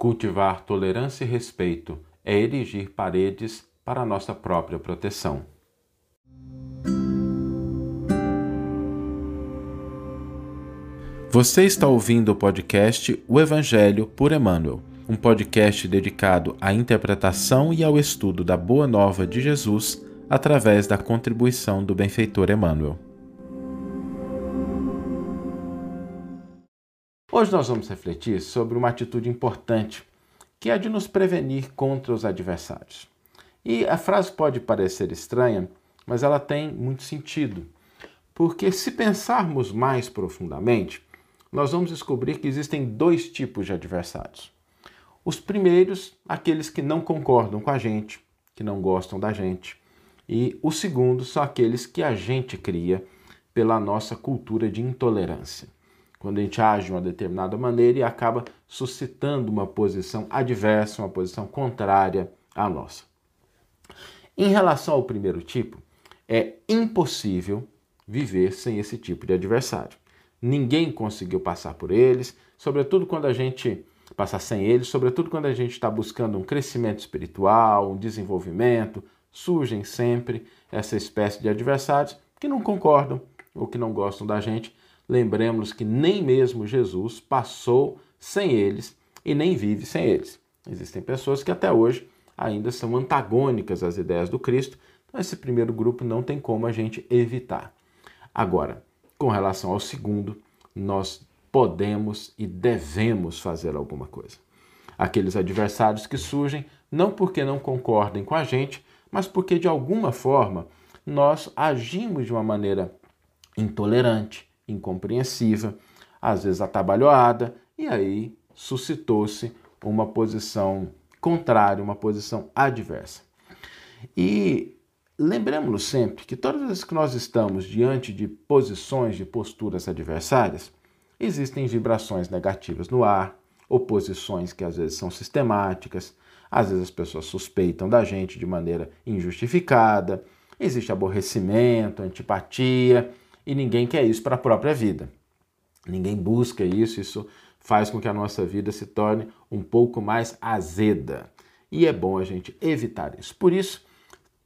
Cultivar tolerância e respeito é erigir paredes para nossa própria proteção. Você está ouvindo o podcast O Evangelho por Emmanuel, um podcast dedicado à interpretação e ao estudo da Boa Nova de Jesus através da contribuição do benfeitor Emmanuel. Hoje nós vamos refletir sobre uma atitude importante, que é a de nos prevenir contra os adversários. E a frase pode parecer estranha, mas ela tem muito sentido, porque se pensarmos mais profundamente, nós vamos descobrir que existem dois tipos de adversários. Os primeiros, aqueles que não concordam com a gente, que não gostam da gente. E os segundos são aqueles que a gente cria pela nossa cultura de intolerância. Quando a gente age de uma determinada maneira e acaba suscitando uma posição adversa, uma posição contrária à nossa. Em relação ao primeiro tipo, é impossível viver sem esse tipo de adversário. Ninguém conseguiu passar por eles, sobretudo quando a gente passar sem eles, sobretudo quando a gente está buscando um crescimento espiritual, um desenvolvimento, surgem sempre essa espécie de adversários que não concordam ou que não gostam da gente. Lembremos que nem mesmo Jesus passou sem eles e nem vive sem eles. Existem pessoas que até hoje ainda são antagônicas às ideias do Cristo, então esse primeiro grupo não tem como a gente evitar. Agora, com relação ao segundo, nós podemos e devemos fazer alguma coisa. Aqueles adversários que surgem não porque não concordem com a gente, mas porque de alguma forma nós agimos de uma maneira intolerante, incompreensiva, às vezes atabalhoada, e aí suscitou-se uma posição contrária, uma posição adversa. E Lembremos-nos sempre que todas as vezes que nós estamos diante de posições, de posturas adversárias, existem vibrações negativas no ar, oposições que às vezes são sistemáticas, às vezes as pessoas suspeitam da gente de maneira injustificada, existe aborrecimento, antipatia, e ninguém quer isso para a própria vida. Ninguém busca isso, isso faz com que a nossa vida se torne um pouco mais azeda. E é bom a gente evitar isso. Por isso,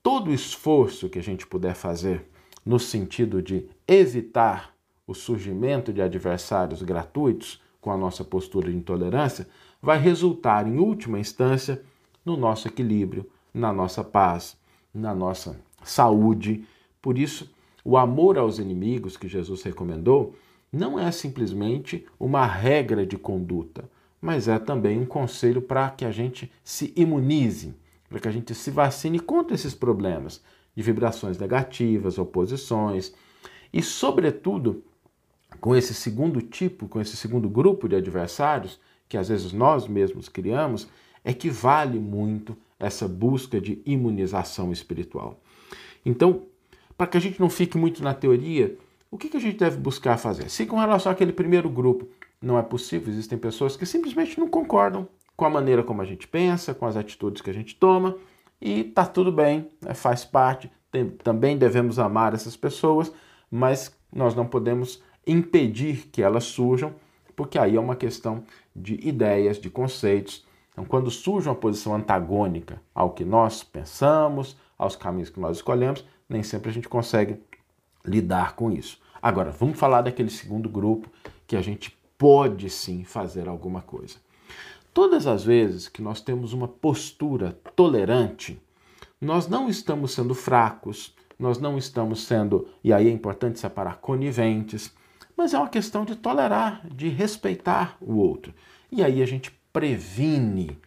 todo esforço que a gente puder fazer no sentido de evitar o surgimento de adversários gratuitos com a nossa postura de intolerância, vai resultar, em última instância, no nosso equilíbrio, na nossa paz, na nossa saúde. Por isso, o amor aos inimigos que Jesus recomendou não é simplesmente uma regra de conduta, mas é também um conselho para que a gente se imunize para que a gente se vacine contra esses problemas de vibrações negativas, oposições e, sobretudo, com esse segundo tipo, com esse segundo grupo de adversários, que às vezes nós mesmos criamos, é que vale muito essa busca de imunização espiritual. Então, para que a gente não fique muito na teoria, o que, que a gente deve buscar fazer? Se com relação àquele primeiro grupo não é possível, existem pessoas que simplesmente não concordam com a maneira como a gente pensa, com as atitudes que a gente toma, e tá tudo bem, né? faz parte. Tem, também devemos amar essas pessoas, mas nós não podemos impedir que elas surjam, porque aí é uma questão de ideias, de conceitos. Então, quando surge uma posição antagônica ao que nós pensamos, aos caminhos que nós escolhemos, nem sempre a gente consegue lidar com isso. Agora, vamos falar daquele segundo grupo que a gente pode sim fazer alguma coisa. Todas as vezes que nós temos uma postura tolerante, nós não estamos sendo fracos, nós não estamos sendo, e aí é importante separar, coniventes, mas é uma questão de tolerar, de respeitar o outro. E aí a gente previne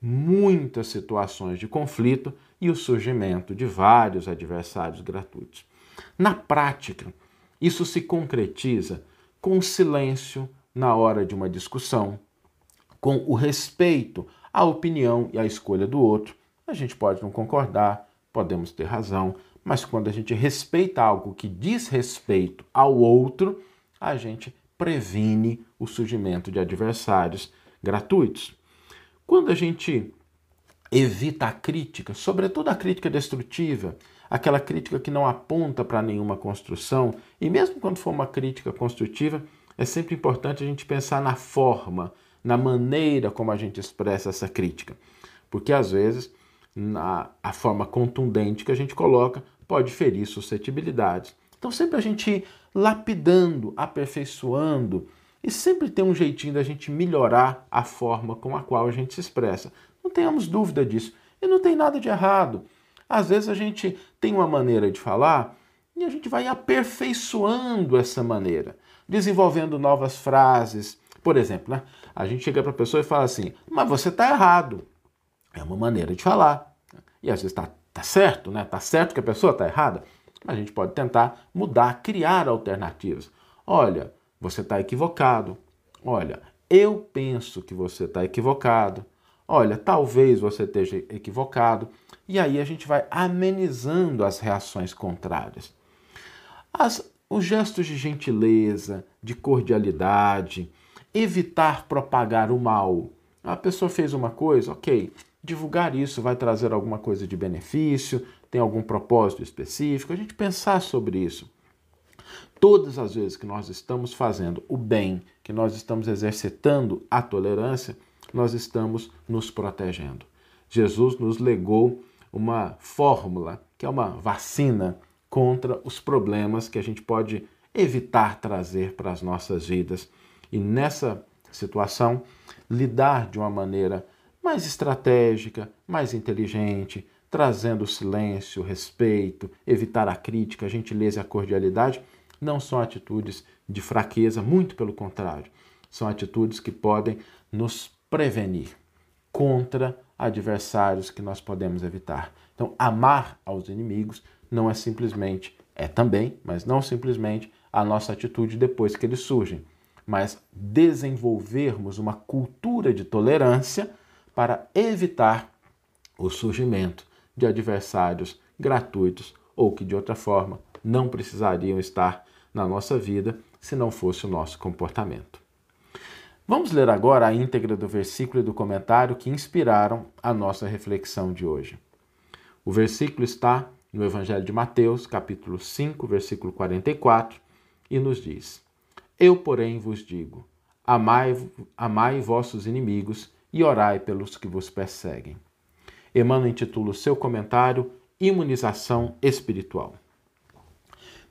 muitas situações de conflito e o surgimento de vários adversários gratuitos. Na prática, isso se concretiza com o silêncio na hora de uma discussão, com o respeito à opinião e à escolha do outro. A gente pode não concordar, podemos ter razão, mas quando a gente respeita algo que diz respeito ao outro, a gente previne o surgimento de adversários gratuitos. Quando a gente evita a crítica, sobretudo a crítica destrutiva, aquela crítica que não aponta para nenhuma construção, e mesmo quando for uma crítica construtiva, é sempre importante a gente pensar na forma na maneira como a gente expressa essa crítica. Porque às vezes na, a forma contundente que a gente coloca pode ferir suscetibilidades. Então sempre a gente ir lapidando, aperfeiçoando e sempre tem um jeitinho da gente melhorar a forma com a qual a gente se expressa. Não tenhamos dúvida disso. E não tem nada de errado. Às vezes a gente tem uma maneira de falar e a gente vai aperfeiçoando essa maneira, desenvolvendo novas frases. Por exemplo, né? a gente chega para a pessoa e fala assim: Mas você está errado. É uma maneira de falar. E às vezes está tá certo, né? Está certo que a pessoa está errada. A gente pode tentar mudar, criar alternativas. Olha, você está equivocado. Olha, eu penso que você está equivocado. Olha, talvez você esteja equivocado. E aí a gente vai amenizando as reações contrárias. As, os gestos de gentileza, de cordialidade, evitar propagar o mal. A pessoa fez uma coisa, ok, divulgar isso vai trazer alguma coisa de benefício, tem algum propósito específico, a gente pensar sobre isso. Todas as vezes que nós estamos fazendo o bem, que nós estamos exercitando a tolerância, nós estamos nos protegendo. Jesus nos legou uma fórmula, que é uma vacina contra os problemas que a gente pode evitar trazer para as nossas vidas. E nessa situação, lidar de uma maneira mais estratégica, mais inteligente, trazendo silêncio, respeito, evitar a crítica, a gentileza e a cordialidade, não são atitudes de fraqueza, muito pelo contrário, são atitudes que podem nos prevenir contra adversários que nós podemos evitar. Então, amar aos inimigos não é simplesmente, é também, mas não simplesmente a nossa atitude depois que eles surgem, mas desenvolvermos uma cultura de tolerância para evitar o surgimento de adversários gratuitos ou que de outra forma não precisariam estar na nossa vida se não fosse o nosso comportamento. Vamos ler agora a íntegra do versículo e do comentário que inspiraram a nossa reflexão de hoje. O versículo está no Evangelho de Mateus, capítulo 5, versículo 44, e nos diz: Eu, porém, vos digo: amai, amai vossos inimigos e orai pelos que vos perseguem. Emmanuel intitula o seu comentário Imunização Espiritual.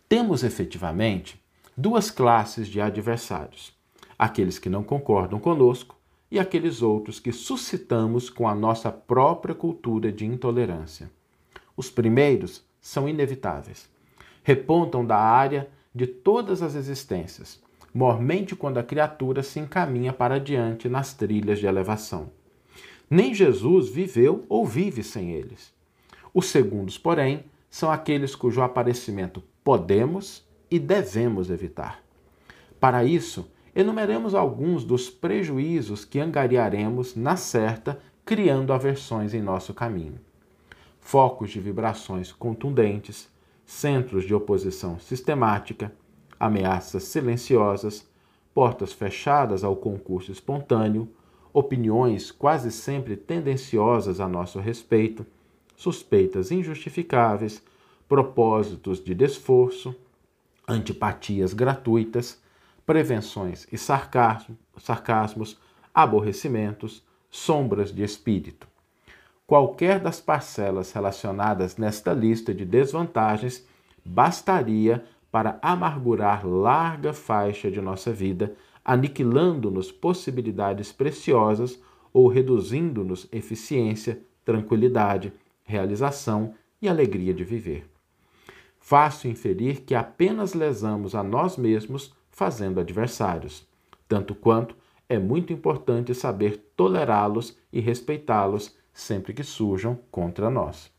Temos efetivamente duas classes de adversários aqueles que não concordam conosco e aqueles outros que suscitamos com a nossa própria cultura de intolerância. Os primeiros são inevitáveis. Repontam da área de todas as existências, mormente quando a criatura se encaminha para diante nas trilhas de elevação. Nem Jesus viveu ou vive sem eles. Os segundos, porém, são aqueles cujo aparecimento podemos e devemos evitar. Para isso, enumeremos alguns dos prejuízos que angariaremos na certa, criando aversões em nosso caminho. Focos de vibrações contundentes, centros de oposição sistemática, ameaças silenciosas, portas fechadas ao concurso espontâneo, opiniões quase sempre tendenciosas a nosso respeito, suspeitas injustificáveis, propósitos de desforço, antipatias gratuitas, prevenções e sarcasmo, sarcasmos, aborrecimentos, sombras de espírito. Qualquer das parcelas relacionadas nesta lista de desvantagens bastaria para amargurar larga faixa de nossa vida, aniquilando-nos possibilidades preciosas ou reduzindo-nos eficiência, tranquilidade, realização e alegria de viver. Fácil inferir que apenas lesamos a nós mesmos fazendo adversários, tanto quanto é muito importante saber tolerá-los e respeitá-los sempre que surjam contra nós.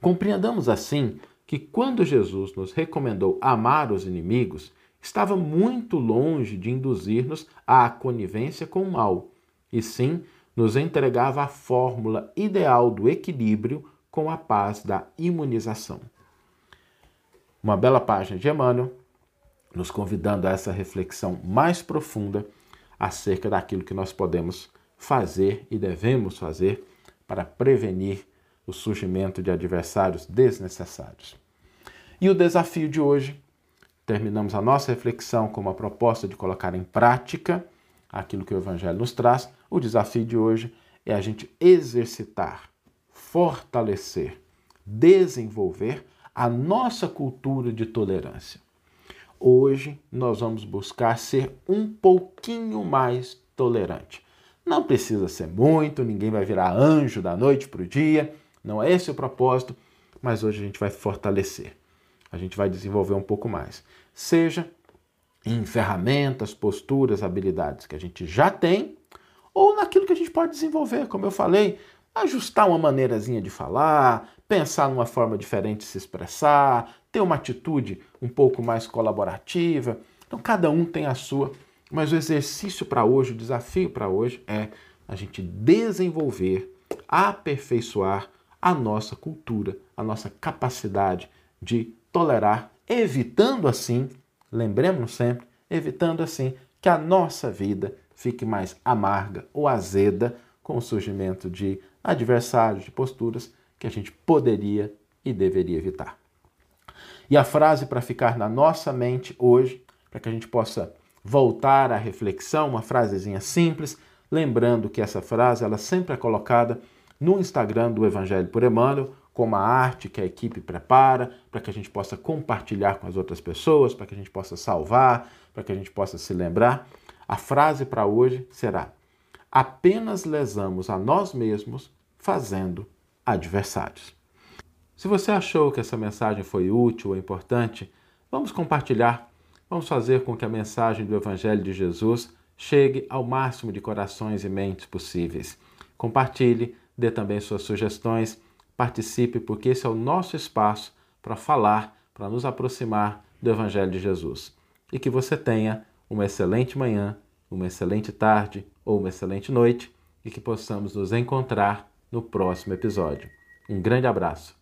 Compreendamos assim que quando Jesus nos recomendou amar os inimigos, estava muito longe de induzir-nos à conivência com o mal, e sim nos entregava a fórmula ideal do equilíbrio com a paz da imunização. Uma bela página de Emmanuel nos convidando a essa reflexão mais profunda acerca daquilo que nós podemos fazer e devemos fazer para prevenir o surgimento de adversários desnecessários. E o desafio de hoje, terminamos a nossa reflexão com uma proposta de colocar em prática aquilo que o Evangelho nos traz, o desafio de hoje é a gente exercitar, fortalecer, desenvolver a nossa cultura de tolerância. Hoje nós vamos buscar ser um pouquinho mais tolerante. Não precisa ser muito, ninguém vai virar anjo da noite para o dia, não é esse o propósito, mas hoje a gente vai fortalecer, a gente vai desenvolver um pouco mais. Seja em ferramentas, posturas, habilidades que a gente já tem, ou naquilo que a gente pode desenvolver, como eu falei, ajustar uma maneirazinha de falar, pensar numa forma diferente de se expressar, ter uma atitude um pouco mais colaborativa. Então, cada um tem a sua, mas o exercício para hoje, o desafio para hoje é a gente desenvolver, aperfeiçoar a nossa cultura, a nossa capacidade de tolerar, evitando assim, lembremos sempre, evitando assim que a nossa vida fique mais amarga ou azeda com o surgimento de adversários, de posturas que a gente poderia e deveria evitar. E a frase para ficar na nossa mente hoje, para que a gente possa voltar à reflexão, uma frasezinha simples, lembrando que essa frase ela sempre é colocada no Instagram do Evangelho por Emmanuel, como a arte que a equipe prepara, para que a gente possa compartilhar com as outras pessoas, para que a gente possa salvar, para que a gente possa se lembrar. A frase para hoje será: apenas lesamos a nós mesmos fazendo adversários. Se você achou que essa mensagem foi útil ou importante, vamos compartilhar. Vamos fazer com que a mensagem do Evangelho de Jesus chegue ao máximo de corações e mentes possíveis. Compartilhe, dê também suas sugestões, participe, porque esse é o nosso espaço para falar, para nos aproximar do Evangelho de Jesus. E que você tenha uma excelente manhã, uma excelente tarde ou uma excelente noite e que possamos nos encontrar no próximo episódio. Um grande abraço.